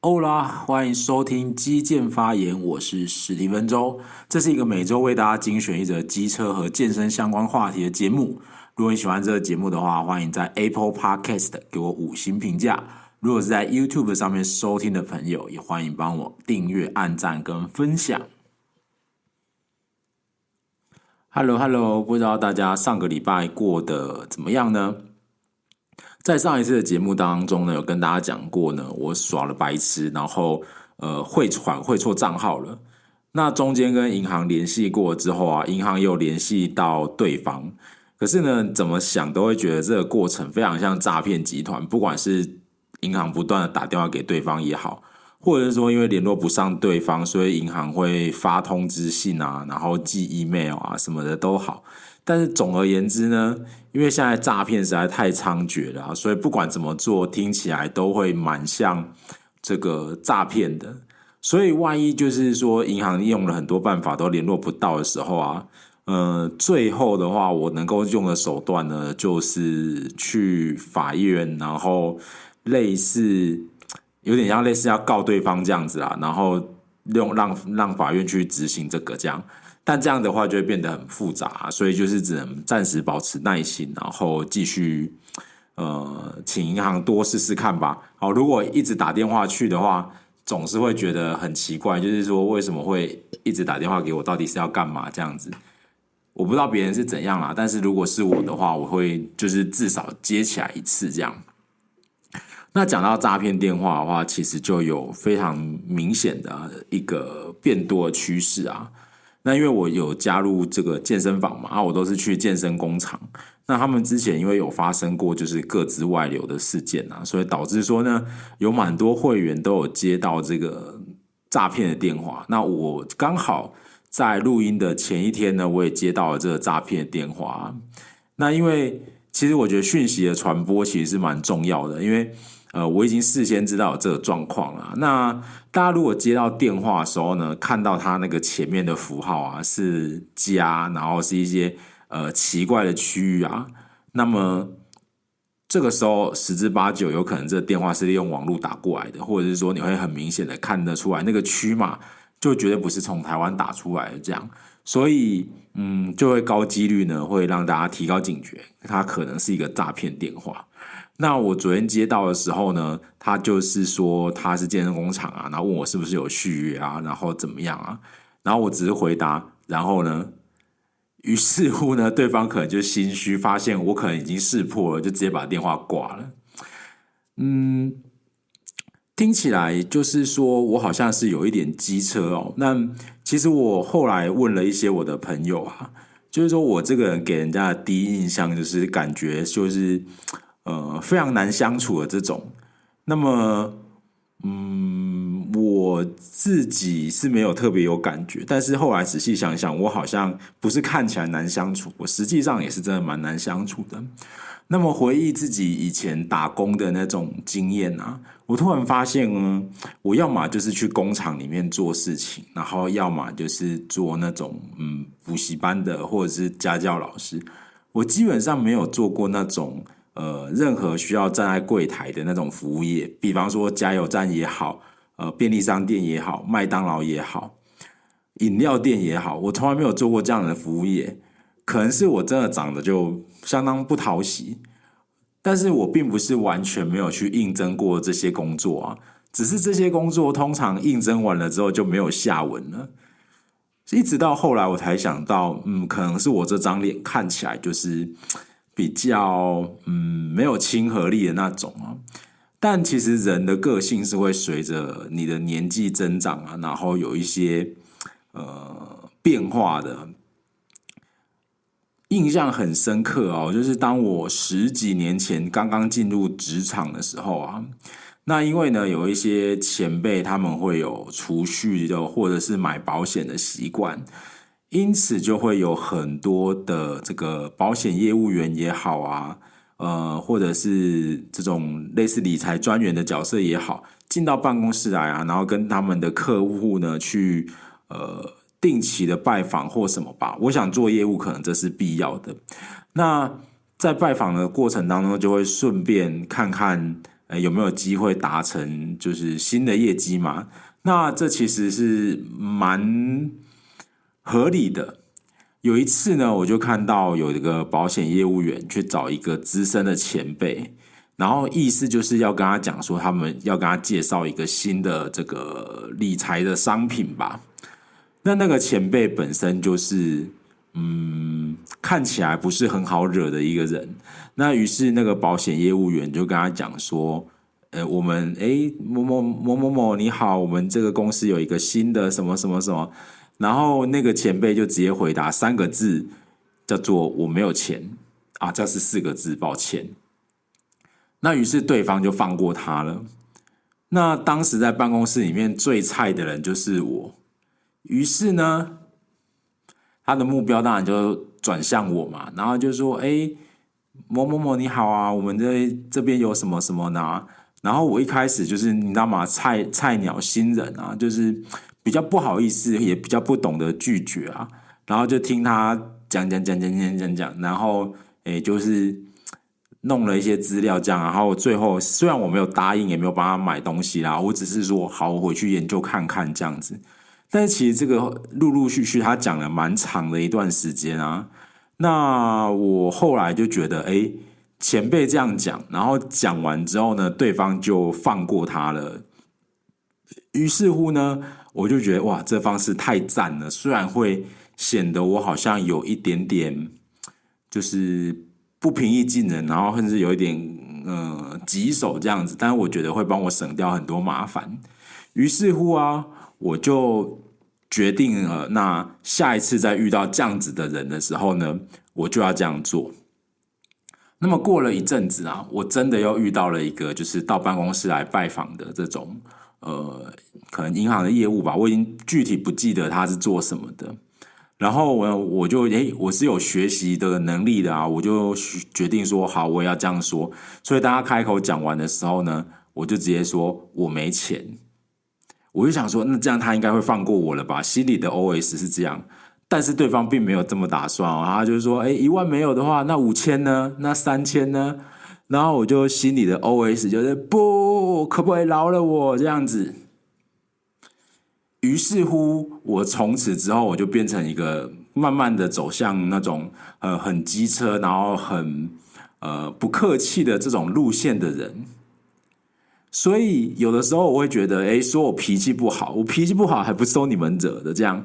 欧啦，欢迎收听基建发言，我是史蒂芬周。这是一个每周为大家精选一则机车和健身相关话题的节目。如果你喜欢这个节目的话，欢迎在 Apple Podcast 给我五星评价。如果是在 YouTube 上面收听的朋友，也欢迎帮我订阅、按赞跟分享。Hello，Hello，不知道大家上个礼拜过得怎么样呢？在上一次的节目当中呢，有跟大家讲过呢，我耍了白痴，然后呃汇款汇错账号了。那中间跟银行联系过之后啊，银行又联系到对方，可是呢，怎么想都会觉得这个过程非常像诈骗集团。不管是银行不断的打电话给对方也好，或者是说因为联络不上对方，所以银行会发通知信啊，然后寄 email 啊什么的都好。但是总而言之呢，因为现在诈骗实在太猖獗了，所以不管怎么做，听起来都会蛮像这个诈骗的。所以万一就是说银行用了很多办法都联络不到的时候啊，呃，最后的话我能够用的手段呢，就是去法院，然后类似有点像类似要告对方这样子啊，然后用让让法院去执行这个这样。但这样的话就会变得很复杂，所以就是只能暂时保持耐心，然后继续呃，请银行多试试看吧。好，如果一直打电话去的话，总是会觉得很奇怪，就是说为什么会一直打电话给我，到底是要干嘛这样子？我不知道别人是怎样啦，但是如果是我的话，我会就是至少接起来一次这样。那讲到诈骗电话的话，其实就有非常明显的一个变多的趋势啊。那因为我有加入这个健身房嘛，啊，我都是去健身工厂。那他们之前因为有发生过就是各自外流的事件啊，所以导致说呢，有蛮多会员都有接到这个诈骗的电话。那我刚好在录音的前一天呢，我也接到了这个诈骗的电话。那因为其实我觉得讯息的传播其实是蛮重要的，因为。呃，我已经事先知道这个状况了。那大家如果接到电话的时候呢，看到他那个前面的符号啊是加，然后是一些呃奇怪的区域啊，那么这个时候十之八九有可能这电话是利用网络打过来的，或者是说你会很明显的看得出来那个区码就绝对不是从台湾打出来的这样，所以嗯，就会高几率呢会让大家提高警觉，它可能是一个诈骗电话。那我昨天接到的时候呢，他就是说他是健身工厂啊，然后问我是不是有续约啊，然后怎么样啊，然后我只是回答，然后呢，于是乎呢，对方可能就心虚，发现我可能已经识破了，就直接把电话挂了。嗯，听起来就是说我好像是有一点机车哦。那其实我后来问了一些我的朋友啊，就是说我这个人给人家的第一印象就是感觉就是。呃，非常难相处的这种，那么，嗯，我自己是没有特别有感觉，但是后来仔细想想，我好像不是看起来难相处，我实际上也是真的蛮难相处的。那么回忆自己以前打工的那种经验啊，我突然发现呢，我要么就是去工厂里面做事情，然后要么就是做那种嗯补习班的或者是家教老师，我基本上没有做过那种。呃，任何需要站在柜台的那种服务业，比方说加油站也好，呃，便利商店也好，麦当劳也好，饮料店也好，我从来没有做过这样的服务业。可能是我真的长得就相当不讨喜，但是我并不是完全没有去应征过这些工作啊，只是这些工作通常应征完了之后就没有下文了。一直到后来我才想到，嗯，可能是我这张脸看起来就是。比较嗯没有亲和力的那种啊，但其实人的个性是会随着你的年纪增长啊，然后有一些呃变化的。印象很深刻哦，就是当我十几年前刚刚进入职场的时候啊，那因为呢有一些前辈他们会有储蓄的或者是买保险的习惯。因此就会有很多的这个保险业务员也好啊，呃，或者是这种类似理财专员的角色也好，进到办公室来啊，然后跟他们的客户呢去呃定期的拜访或什么吧。我想做业务可能这是必要的。那在拜访的过程当中，就会顺便看看呃，有没有机会达成就是新的业绩嘛？那这其实是蛮合理的。有一次呢，我就看到有一个保险业务员去找一个资深的前辈，然后意思就是要跟他讲说，他们要跟他介绍一个新的这个理财的商品吧。那那个前辈本身就是，嗯，看起来不是很好惹的一个人。那于是那个保险业务员就跟他讲说，呃，我们诶，某某某某某你好，我们这个公司有一个新的什么什么什么。然后那个前辈就直接回答三个字，叫做“我没有钱”啊，这是四个字，抱歉。那于是对方就放过他了。那当时在办公室里面最菜的人就是我，于是呢，他的目标当然就转向我嘛，然后就说：“哎，某某某你好啊，我们这这边有什么什么呢？”然后我一开始就是你知道吗？菜菜鸟新人啊，就是。比较不好意思，也比较不懂得拒绝啊，然后就听他讲讲讲讲讲讲讲，然后诶，就是弄了一些资料这样，然后最后虽然我没有答应，也没有帮他买东西啦，我只是说好，我回去研究看看这样子。但是其实这个陆陆续续他讲了蛮长的一段时间啊，那我后来就觉得，诶，前辈这样讲，然后讲完之后呢，对方就放过他了，于是乎呢。我就觉得哇，这方式太赞了！虽然会显得我好像有一点点就是不平易近人，然后甚至有一点呃棘手这样子，但是我觉得会帮我省掉很多麻烦。于是乎啊，我就决定了，那下一次再遇到这样子的人的时候呢，我就要这样做。那么过了一阵子啊，我真的又遇到了一个就是到办公室来拜访的这种。呃，可能银行的业务吧，我已经具体不记得他是做什么的。然后我我就诶，我是有学习的能力的啊，我就决定说好，我也要这样说。所以当他开口讲完的时候呢，我就直接说我没钱。我就想说，那这样他应该会放过我了吧？心里的 OS 是这样，但是对方并没有这么打算哦，他就是说，诶，一万没有的话，那五千呢？那三千呢？然后我就心里的 OS 就是不，可不可以饶了我这样子？于是乎，我从此之后我就变成一个慢慢的走向那种呃很机车，然后很呃不客气的这种路线的人。所以有的时候我会觉得，哎，说我脾气不好，我脾气不好还不收你们惹的这样。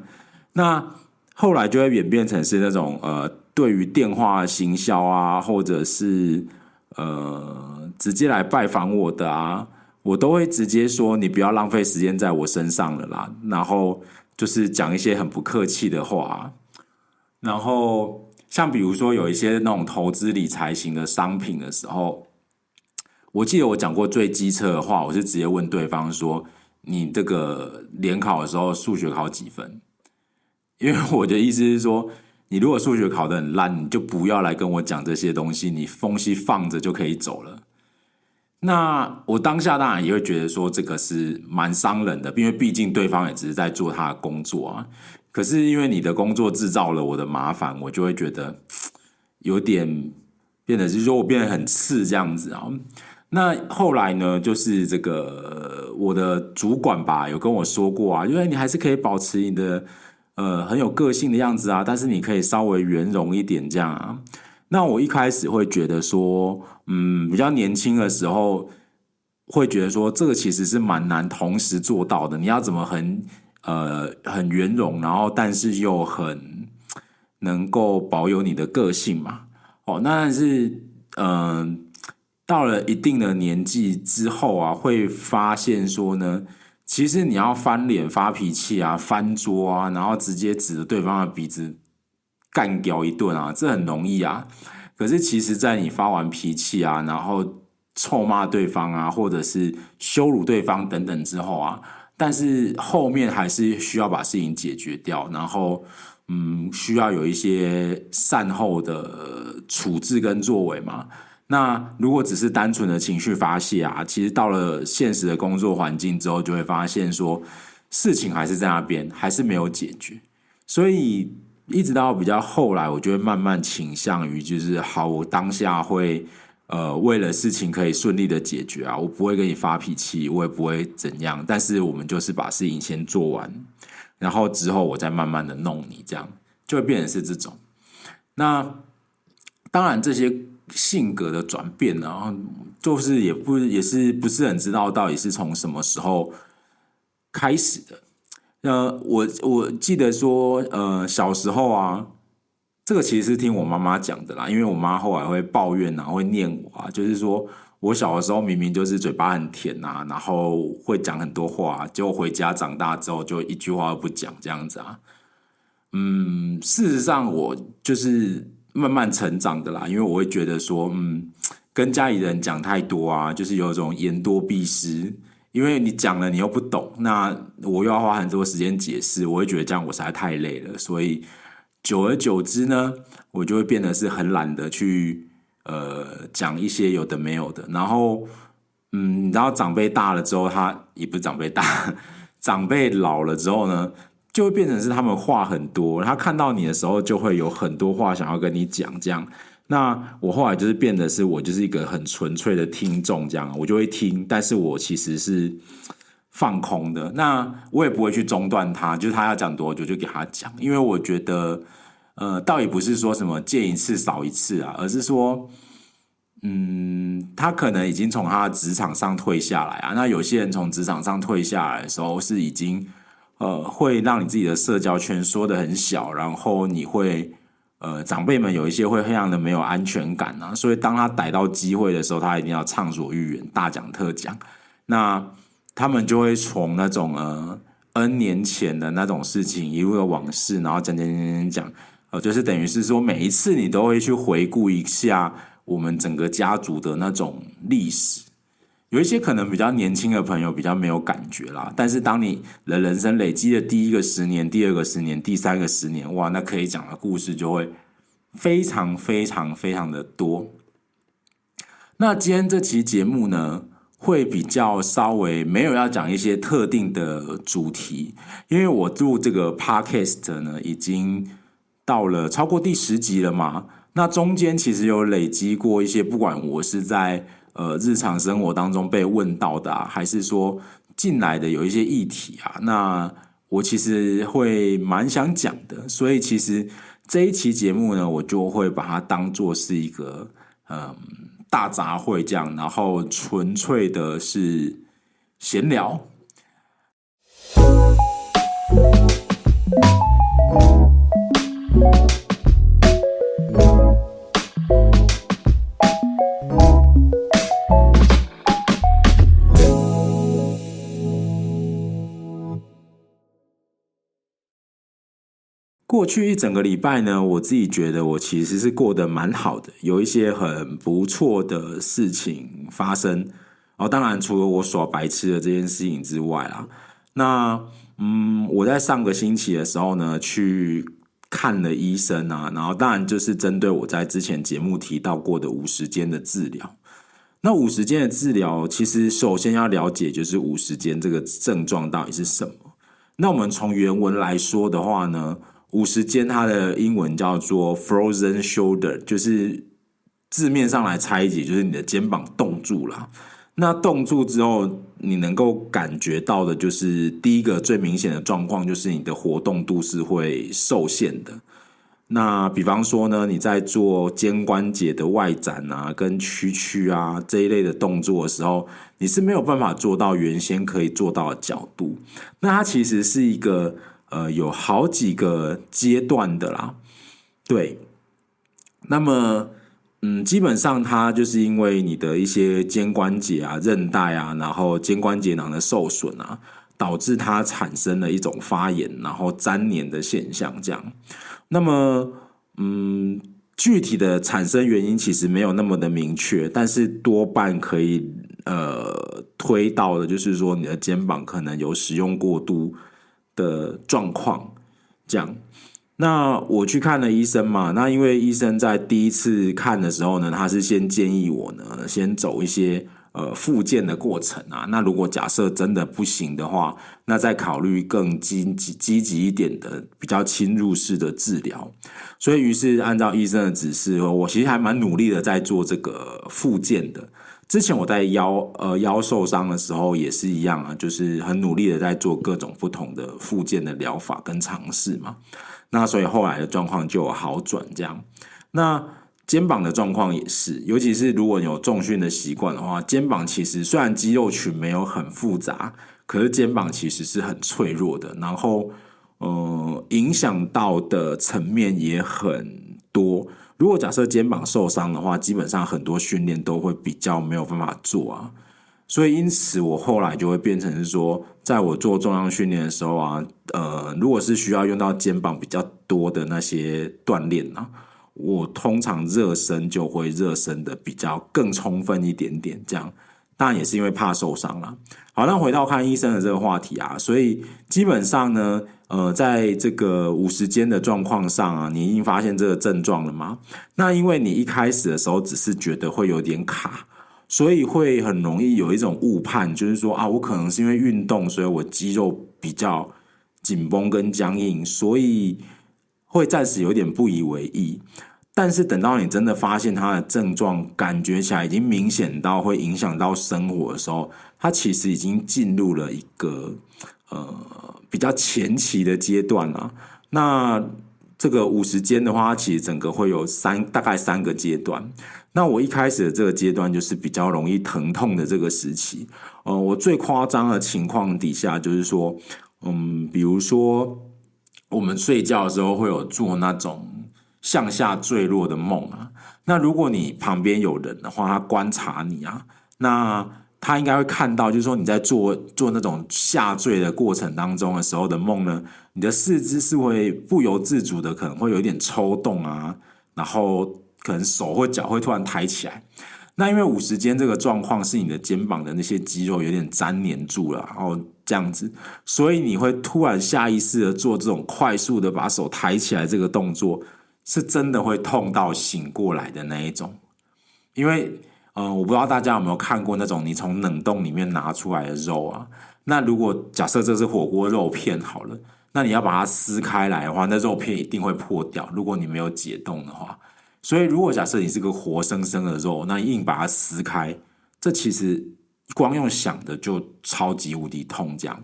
那后来就会演变成是那种呃，对于电话行销啊，或者是。呃，直接来拜访我的啊，我都会直接说，你不要浪费时间在我身上了啦。然后就是讲一些很不客气的话。然后像比如说有一些那种投资理财型的商品的时候，我记得我讲过最机车的话，我是直接问对方说：“你这个联考的时候数学考几分？”因为我的意思是说。你如果数学考得很烂，你就不要来跟我讲这些东西，你东西放着就可以走了。那我当下当然也会觉得说这个是蛮伤人的，因为毕竟对方也只是在做他的工作啊。可是因为你的工作制造了我的麻烦，我就会觉得有点变得是说我变得很刺这样子啊。那后来呢，就是这个我的主管吧有跟我说过啊，因为你还是可以保持你的。呃，很有个性的样子啊，但是你可以稍微圆融一点这样啊。那我一开始会觉得说，嗯，比较年轻的时候会觉得说，这个其实是蛮难同时做到的。你要怎么很呃很圆融，然后但是又很能够保有你的个性嘛？哦，那但是嗯、到了一定的年纪之后啊，会发现说呢。其实你要翻脸发脾气啊，翻桌啊，然后直接指着对方的鼻子干掉一顿啊，这很容易啊。可是其实，在你发完脾气啊，然后臭骂对方啊，或者是羞辱对方等等之后啊，但是后面还是需要把事情解决掉，然后嗯，需要有一些善后的处置跟作为嘛。那如果只是单纯的情绪发泄啊，其实到了现实的工作环境之后，就会发现说事情还是在那边，还是没有解决。所以一直到比较后来，我就会慢慢倾向于就是好，我当下会呃，为了事情可以顺利的解决啊，我不会跟你发脾气，我也不会怎样，但是我们就是把事情先做完，然后之后我再慢慢的弄你，这样就会变成是这种。那当然这些性格的转变，然后就是也不也是不是很知道到底是从什么时候开始的。那，我我记得说，呃，小时候啊。这个其实是听我妈妈讲的啦，因为我妈后来会抱怨啊，会念我啊，就是说我小的时候明明就是嘴巴很甜啊，然后会讲很多话，结果回家长大之后就一句话都不讲这样子啊。嗯，事实上我就是慢慢成长的啦，因为我会觉得说，嗯，跟家里人讲太多啊，就是有一种言多必失，因为你讲了你又不懂，那我又要花很多时间解释，我会觉得这样我实在太累了，所以。久而久之呢，我就会变得是很懒得去呃讲一些有的没有的。然后，嗯，然后长辈大了之后，他也不是长辈大，长辈老了之后呢，就会变成是他们话很多。他看到你的时候，就会有很多话想要跟你讲。这样，那我后来就是变得是我就是一个很纯粹的听众，这样我就会听，但是我其实是。放空的，那我也不会去中断他，就他要讲多久就给他讲，因为我觉得，呃，倒也不是说什么见一次少一次啊，而是说，嗯，他可能已经从他的职场上退下来啊。那有些人从职场上退下来的时候，是已经呃，会让你自己的社交圈缩得很小，然后你会呃，长辈们有一些会非常的没有安全感啊，所以当他逮到机会的时候，他一定要畅所欲言，大讲特讲。那他们就会从那种呃 N 年前的那种事情一路的往事，然后讲讲讲讲讲，呃，就是等于是说每一次你都会去回顾一下我们整个家族的那种历史。有一些可能比较年轻的朋友比较没有感觉啦，但是当你的人生累积的第一个十年、第二个十年、第三个十年，哇，那可以讲的故事就会非常非常非常的多。那今天这期节目呢，会比较稍微没有要讲一些特定的主题，因为我录这个 podcast 呢，已经到了超过第十集了嘛。那中间其实有累积过一些，不管我是在呃日常生活当中被问到的啊，还是说进来的有一些议题啊，那我其实会蛮想讲的。所以其实这一期节目呢，我就会把它当做是一个嗯。大杂烩这样，然后纯粹的是闲聊。去一整个礼拜呢，我自己觉得我其实是过得蛮好的，有一些很不错的事情发生。哦，当然除了我耍白痴的这件事情之外啦，那嗯，我在上个星期的时候呢，去看了医生啊，然后当然就是针对我在之前节目提到过的五十肩的治疗。那五十肩的治疗，其实首先要了解就是五十肩这个症状到底是什么。那我们从原文来说的话呢，五十肩，它的英文叫做 frozen shoulder，就是字面上来拆解，就是你的肩膀冻住了。那冻住之后，你能够感觉到的，就是第一个最明显的状况，就是你的活动度是会受限的。那比方说呢，你在做肩关节的外展啊、跟屈曲啊这一类的动作的时候，你是没有办法做到原先可以做到的角度。那它其实是一个。呃，有好几个阶段的啦，对。那么，嗯，基本上它就是因为你的一些肩关节啊、韧带啊，然后肩关节囊的受损啊，导致它产生了一种发炎，然后粘连的现象。这样，那么，嗯，具体的产生原因其实没有那么的明确，但是多半可以呃推到的，就是说你的肩膀可能有使用过度。的状况，这样，那我去看了医生嘛。那因为医生在第一次看的时候呢，他是先建议我呢，先走一些呃复健的过程啊。那如果假设真的不行的话，那再考虑更积极积极一点的比较侵入式的治疗。所以于是按照医生的指示，我其实还蛮努力的在做这个复健的。之前我在腰呃腰受伤的时候也是一样啊，就是很努力的在做各种不同的复健的疗法跟尝试嘛。那所以后来的状况就有好转这样。那肩膀的状况也是，尤其是如果有重训的习惯的话，肩膀其实虽然肌肉群没有很复杂，可是肩膀其实是很脆弱的。然后呃，影响到的层面也很多。如果假设肩膀受伤的话，基本上很多训练都会比较没有办法做啊，所以因此我后来就会变成是说，在我做重量训练的时候啊，呃，如果是需要用到肩膀比较多的那些锻炼呢，我通常热身就会热身的比较更充分一点点，这样。当然也是因为怕受伤了。好，那回到看医生的这个话题啊，所以基本上呢，呃，在这个五十肩的状况上啊，你已经发现这个症状了吗？那因为你一开始的时候只是觉得会有点卡，所以会很容易有一种误判，就是说啊，我可能是因为运动，所以我肌肉比较紧绷跟僵硬，所以会暂时有点不以为意。但是等到你真的发现他的症状，感觉起来已经明显到会影响到生活的时候，他其实已经进入了一个呃比较前期的阶段了。那这个五十肩的话，它其实整个会有三大概三个阶段。那我一开始的这个阶段就是比较容易疼痛的这个时期。呃，我最夸张的情况底下就是说，嗯，比如说我们睡觉的时候会有做那种。向下坠落的梦啊，那如果你旁边有人的话，他观察你啊，那他应该会看到，就是说你在做做那种下坠的过程当中的时候的梦呢，你的四肢是会不由自主的，可能会有一点抽动啊，然后可能手或脚会突然抬起来。那因为五十肩这个状况是你的肩膀的那些肌肉有点粘黏住了，然后这样子，所以你会突然下意识的做这种快速的把手抬起来这个动作。是真的会痛到醒过来的那一种，因为，呃，我不知道大家有没有看过那种你从冷冻里面拿出来的肉啊？那如果假设这是火锅肉片好了，那你要把它撕开来的话，那肉片一定会破掉。如果你没有解冻的话，所以如果假设你是个活生生的肉，那硬把它撕开，这其实光用想的就超级无敌痛。这样，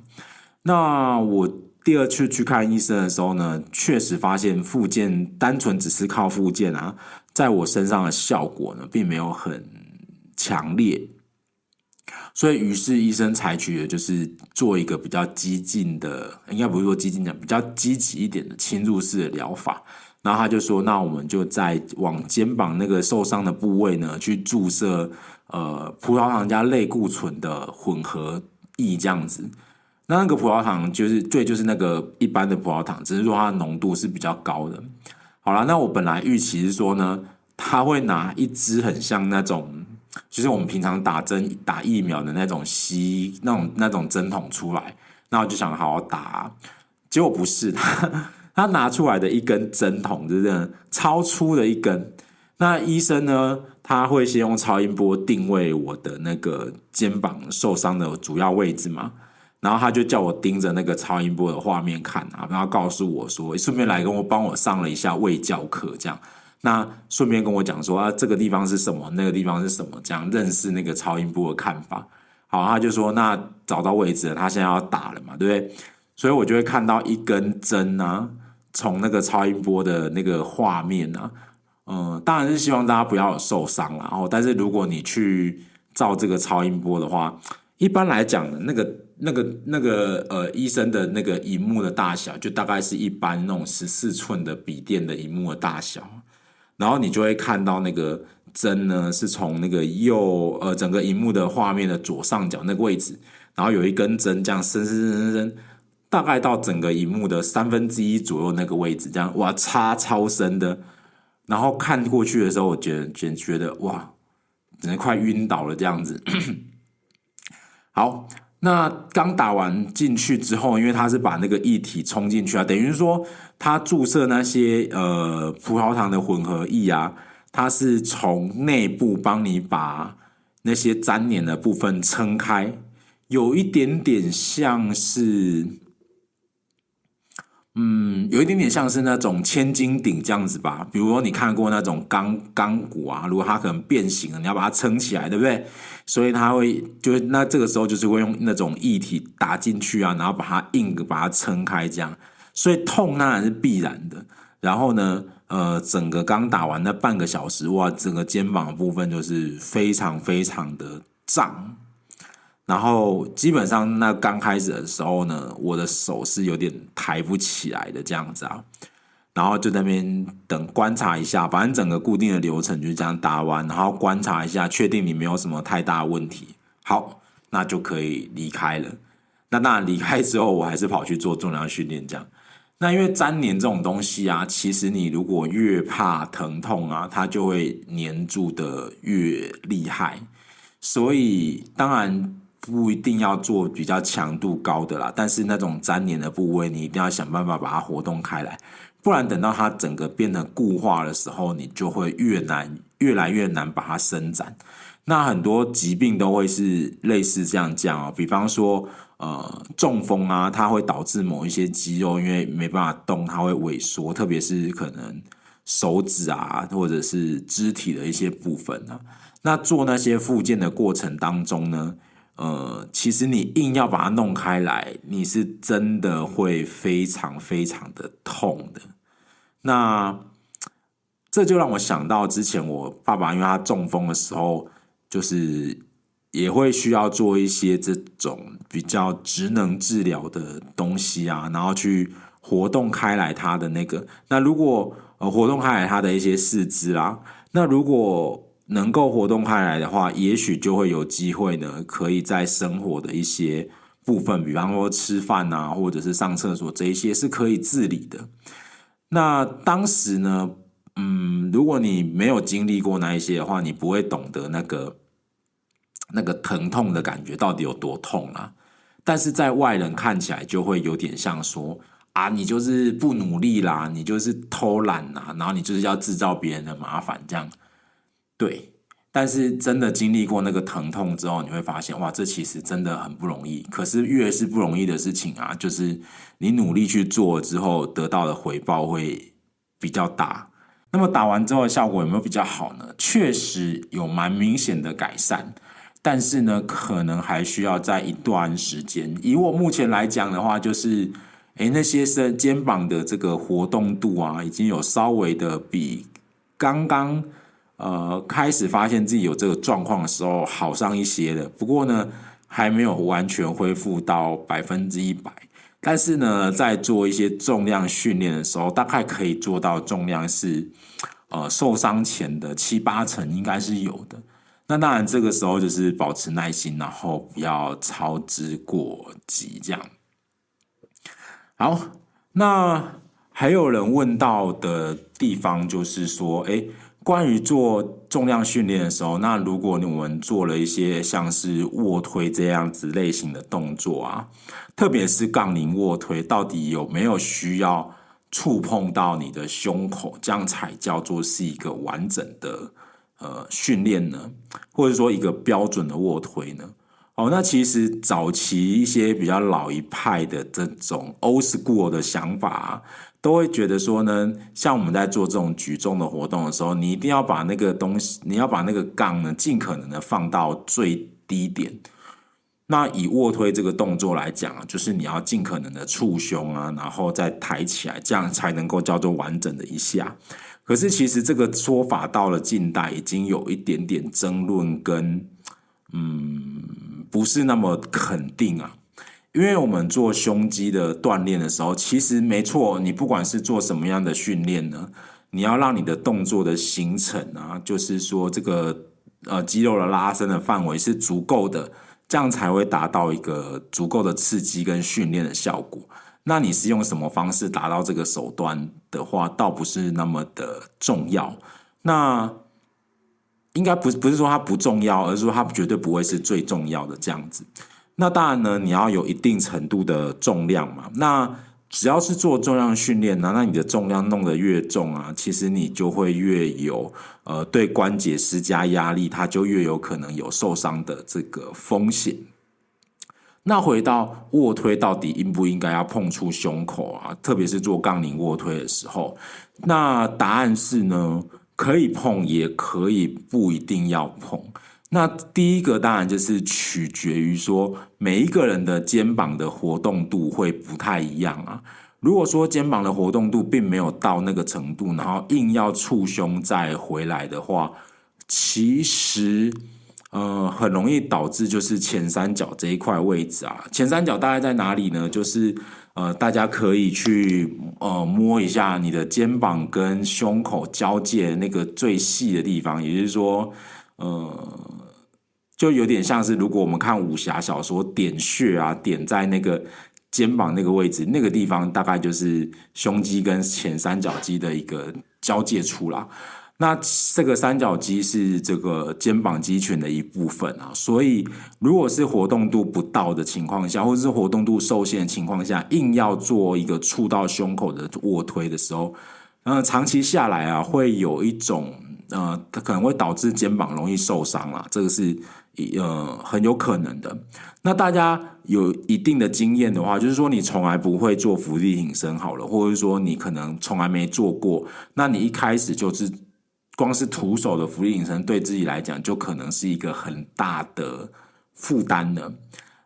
那我。第二次去看医生的时候呢，确实发现复健单纯只是靠复健啊，在我身上的效果呢，并没有很强烈，所以于是医生采取的就是做一个比较激进的，应该不是说激进的，比较积极一点的侵入式的疗法。然后他就说：“那我们就在往肩膀那个受伤的部位呢，去注射呃葡萄糖加类固醇的混合液，这样子。”那那个葡萄糖就是对，就是那个一般的葡萄糖，只是说它的浓度是比较高的。好了，那我本来预期是说呢，他会拿一支很像那种，就是我们平常打针打疫苗的那种吸那种那种针筒出来，那我就想好好打，结果不是，他他拿出来的一根针筒就是超粗的一根。那医生呢，他会先用超音波定位我的那个肩膀受伤的主要位置嘛。然后他就叫我盯着那个超音波的画面看啊，然后告诉我说，顺便来跟我帮我上了一下卫教课，这样。那顺便跟我讲说啊，这个地方是什么，那个地方是什么，这样认识那个超音波的看法。好，他就说那找到位置了，他现在要打了嘛，对不对？所以我就会看到一根针啊，从那个超音波的那个画面啊，嗯，当然是希望大家不要受伤。然后，但是如果你去照这个超音波的话，一般来讲那个。那个那个呃，医生的那个荧幕的大小，就大概是一般那种十四寸的笔电的荧幕的大小，然后你就会看到那个针呢，是从那个右呃整个荧幕的画面的左上角那个位置，然后有一根针这样伸伸伸伸伸，大概到整个荧幕的三分之一左右那个位置，这样哇，插超深的，然后看过去的时候，我觉得觉得哇，真的快晕倒了这样子，好。那刚打完进去之后，因为它是把那个液体冲进去啊，等于说它注射那些呃葡萄糖的混合液啊，它是从内部帮你把那些粘连的部分撑开，有一点点像是，嗯，有一点点像是那种千斤顶这样子吧。比如说你看过那种钢钢骨啊，如果它可能变形了，你要把它撑起来，对不对？所以它会就那这个时候就是会用那种液体打进去啊，然后把它硬把它撑开，这样。所以痛当然是必然的。然后呢，呃，整个刚打完那半个小时，哇，整个肩膀的部分就是非常非常的胀。然后基本上那刚开始的时候呢，我的手是有点抬不起来的这样子啊。然后就在那边等观察一下，反正整个固定的流程就是这样打完，然后观察一下，确定你没有什么太大问题，好，那就可以离开了。那当然离开之后，我还是跑去做重量训练这样。那因为粘连这种东西啊，其实你如果越怕疼痛啊，它就会黏住的越厉害。所以当然不一定要做比较强度高的啦，但是那种粘连的部位，你一定要想办法把它活动开来，不然等到它整个变得固化的时候，你就会越难，越来越难把它伸展。那很多疾病都会是类似这样讲哦，比方说。呃，中风啊，它会导致某一些肌肉因为没办法动，它会萎缩，特别是可能手指啊，或者是肢体的一些部分啊。那做那些复健的过程当中呢，呃，其实你硬要把它弄开来，你是真的会非常非常的痛的。那这就让我想到之前我爸爸，因为他中风的时候，就是。也会需要做一些这种比较职能治疗的东西啊，然后去活动开来他的那个。那如果呃活动开来他的一些四肢啦，那如果能够活动开来的话，也许就会有机会呢，可以在生活的一些部分，比方说吃饭啊，或者是上厕所这一些是可以自理的。那当时呢，嗯，如果你没有经历过那一些的话，你不会懂得那个。那个疼痛的感觉到底有多痛啊？但是在外人看起来就会有点像说啊，你就是不努力啦，你就是偷懒啦，然后你就是要制造别人的麻烦这样。对，但是真的经历过那个疼痛之后，你会发现哇，这其实真的很不容易。可是越是不容易的事情啊，就是你努力去做之后，得到的回报会比较大。那么打完之后效果有没有比较好呢？确实有蛮明显的改善。但是呢，可能还需要在一段时间。以我目前来讲的话，就是，诶，那些身肩膀的这个活动度啊，已经有稍微的比刚刚呃开始发现自己有这个状况的时候好上一些了。不过呢，还没有完全恢复到百分之一百。但是呢，在做一些重量训练的时候，大概可以做到重量是呃受伤前的七八成，应该是有的。那当然，这个时候就是保持耐心，然后不要操之过急，这样。好，那还有人问到的地方就是说，诶，关于做重量训练的时候，那如果我们做了一些像是卧推这样子类型的动作啊，特别是杠铃卧推，到底有没有需要触碰到你的胸口，这样才叫做是一个完整的？呃，训练呢，或者说一个标准的卧推呢？哦，那其实早期一些比较老一派的这种 old school 的想法，都会觉得说呢，像我们在做这种举重的活动的时候，你一定要把那个东西，你要把那个杠呢，尽可能的放到最低点。那以卧推这个动作来讲啊，就是你要尽可能的触胸啊，然后再抬起来，这样才能够叫做完整的一下。可是，其实这个说法到了近代，已经有一点点争论跟嗯，不是那么肯定啊。因为我们做胸肌的锻炼的时候，其实没错，你不管是做什么样的训练呢，你要让你的动作的形成啊，就是说这个呃肌肉的拉伸的范围是足够的，这样才会达到一个足够的刺激跟训练的效果。那你是用什么方式达到这个手段的话，倒不是那么的重要。那应该不是不是说它不重要，而是说它绝对不会是最重要的这样子。那当然呢，你要有一定程度的重量嘛。那只要是做重量训练呢，那你的重量弄得越重啊，其实你就会越有呃对关节施加压力，它就越有可能有受伤的这个风险。那回到卧推，到底应不应该要碰触胸口啊？特别是做杠铃卧推的时候，那答案是呢，可以碰，也可以不一定要碰。那第一个当然就是取决于说，每一个人的肩膀的活动度会不太一样啊。如果说肩膀的活动度并没有到那个程度，然后硬要触胸再回来的话，其实。呃，很容易导致就是前三角这一块位置啊，前三角大概在哪里呢？就是呃，大家可以去呃摸一下你的肩膀跟胸口交界那个最细的地方，也就是说，呃，就有点像是如果我们看武侠小说点穴啊，点在那个肩膀那个位置，那个地方大概就是胸肌跟前三角肌的一个交界处啦。那这个三角肌是这个肩膀肌群的一部分啊，所以如果是活动度不到的情况下，或者是活动度受限的情况下，硬要做一个触到胸口的卧推的时候，呃，长期下来啊，会有一种呃，它可能会导致肩膀容易受伤啦，这个是呃很有可能的。那大家有一定的经验的话，就是说你从来不会做伏地挺身好了，或者说你可能从来没做过，那你一开始就是。光是徒手的伏地挺身，对自己来讲就可能是一个很大的负担了。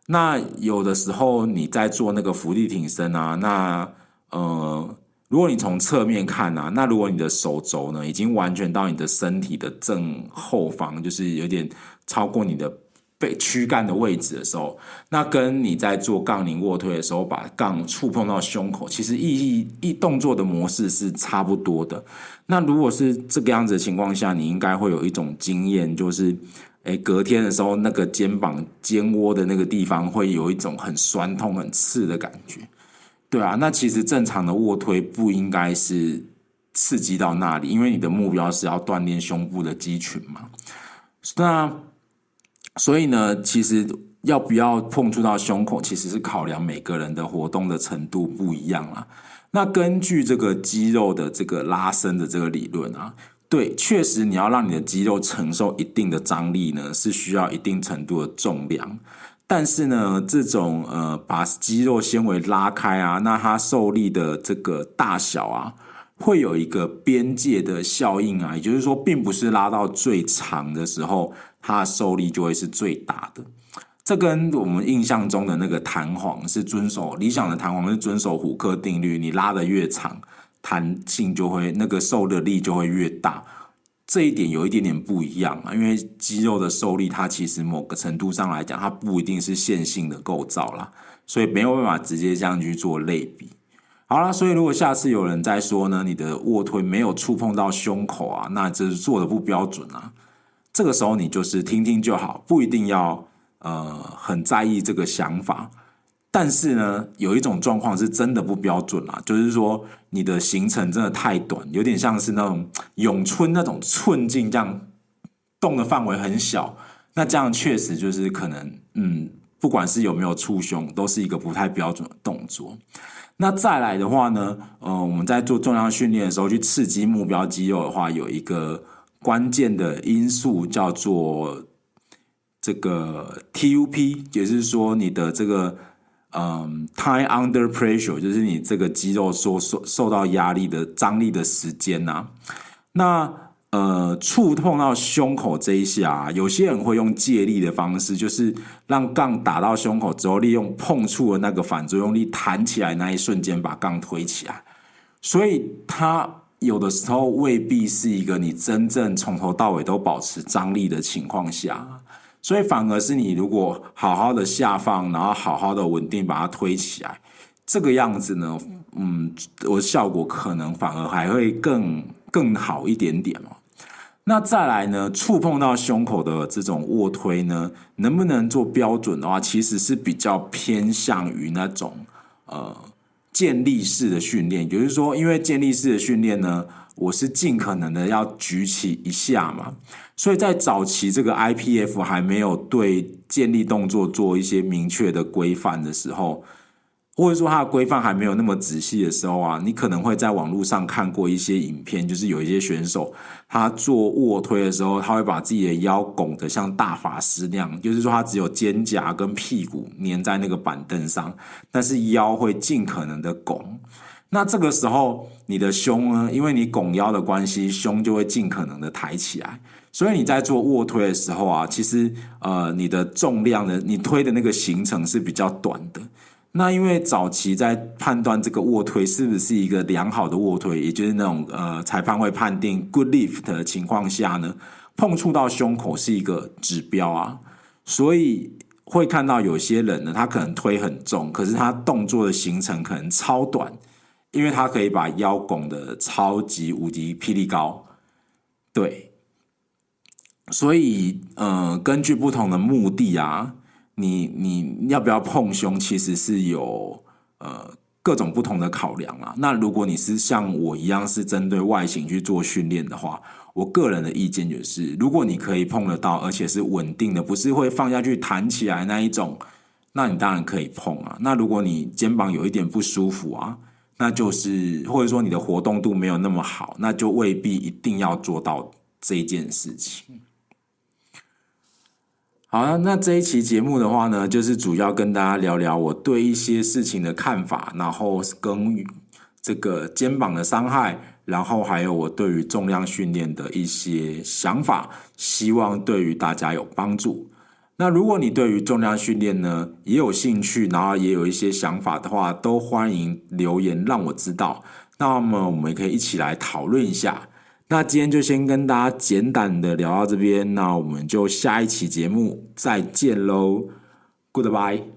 那有的时候你在做那个伏地挺身啊，那呃，如果你从侧面看啊，那如果你的手肘呢已经完全到你的身体的正后方，就是有点超过你的。背躯干的位置的时候，那跟你在做杠铃卧推的时候，把杠触碰到胸口，其实意义一动作的模式是差不多的。那如果是这个样子的情况下，你应该会有一种经验，就是，诶，隔天的时候，那个肩膀肩窝的那个地方会有一种很酸痛、很刺的感觉。对啊，那其实正常的卧推不应该是刺激到那里，因为你的目标是要锻炼胸部的肌群嘛。那所以呢，其实要不要碰触到胸口，其实是考量每个人的活动的程度不一样啊。那根据这个肌肉的这个拉伸的这个理论啊，对，确实你要让你的肌肉承受一定的张力呢，是需要一定程度的重量。但是呢，这种呃把肌肉纤维拉开啊，那它受力的这个大小啊，会有一个边界的效应啊，也就是说，并不是拉到最长的时候。它受力就会是最大的，这跟我们印象中的那个弹簧是遵守理想的弹簧是遵守虎克定律，你拉的越长，弹性就会那个受的力就会越大。这一点有一点点不一样啊，因为肌肉的受力它其实某个程度上来讲，它不一定是线性的构造啦，所以没有办法直接这样去做类比。好啦，所以如果下次有人再说呢，你的卧推没有触碰到胸口啊，那这是做的不标准啊。这个时候你就是听听就好，不一定要呃很在意这个想法。但是呢，有一种状况是真的不标准啦，就是说你的行程真的太短，有点像是那种咏春那种寸劲，这样动的范围很小。那这样确实就是可能，嗯，不管是有没有触胸，都是一个不太标准的动作。那再来的话呢，呃，我们在做重量训练的时候，去刺激目标肌肉的话，有一个。关键的因素叫做这个 TUP，也就是说你的这个嗯 time under pressure，就是你这个肌肉所受受到压力的张力的时间呐、啊。那呃触碰到胸口这一下，有些人会用借力的方式，就是让杠打到胸口之后，利用碰触的那个反作用力弹起来那一瞬间把杠推起来，所以它。有的时候未必是一个你真正从头到尾都保持张力的情况下，所以反而是你如果好好的下放，然后好好的稳定把它推起来，这个样子呢，嗯，我的效果可能反而还会更更好一点点哦。那再来呢，触碰到胸口的这种卧推呢，能不能做标准的话，其实是比较偏向于那种呃。建立式的训练，也就是说，因为建立式的训练呢，我是尽可能的要举起一下嘛，所以在早期这个 IPF 还没有对建立动作做一些明确的规范的时候，或者说它的规范还没有那么仔细的时候啊，你可能会在网络上看过一些影片，就是有一些选手他做卧推的时候，他会把自己的腰拱得像大法师那样，就是说他只有肩胛跟屁股粘在那个板凳上，但是腰会尽可能的拱。那这个时候你的胸呢，因为你拱腰的关系，胸就会尽可能的抬起来，所以你在做卧推的时候啊，其实呃你的重量的你推的那个行程是比较短的。那因为早期在判断这个卧推是不是一个良好的卧推，也就是那种呃裁判会判定 good lift 的情况下呢，碰触到胸口是一个指标啊，所以会看到有些人呢，他可能推很重，可是他动作的行程可能超短，因为他可以把腰拱的超级无敌霹雳高，对，所以呃根据不同的目的啊。你你要不要碰胸，其实是有呃各种不同的考量啊。那如果你是像我一样是针对外形去做训练的话，我个人的意见就是，如果你可以碰得到，而且是稳定的，不是会放下去弹起来那一种，那你当然可以碰啊。那如果你肩膀有一点不舒服啊，那就是或者说你的活动度没有那么好，那就未必一定要做到这件事情。好，那这一期节目的话呢，就是主要跟大家聊聊我对一些事情的看法，然后跟这个肩膀的伤害，然后还有我对于重量训练的一些想法，希望对于大家有帮助。那如果你对于重量训练呢也有兴趣，然后也有一些想法的话，都欢迎留言让我知道。那么我们可以一起来讨论一下。那今天就先跟大家简短的聊到这边，那我们就下一期节目再见喽，Goodbye。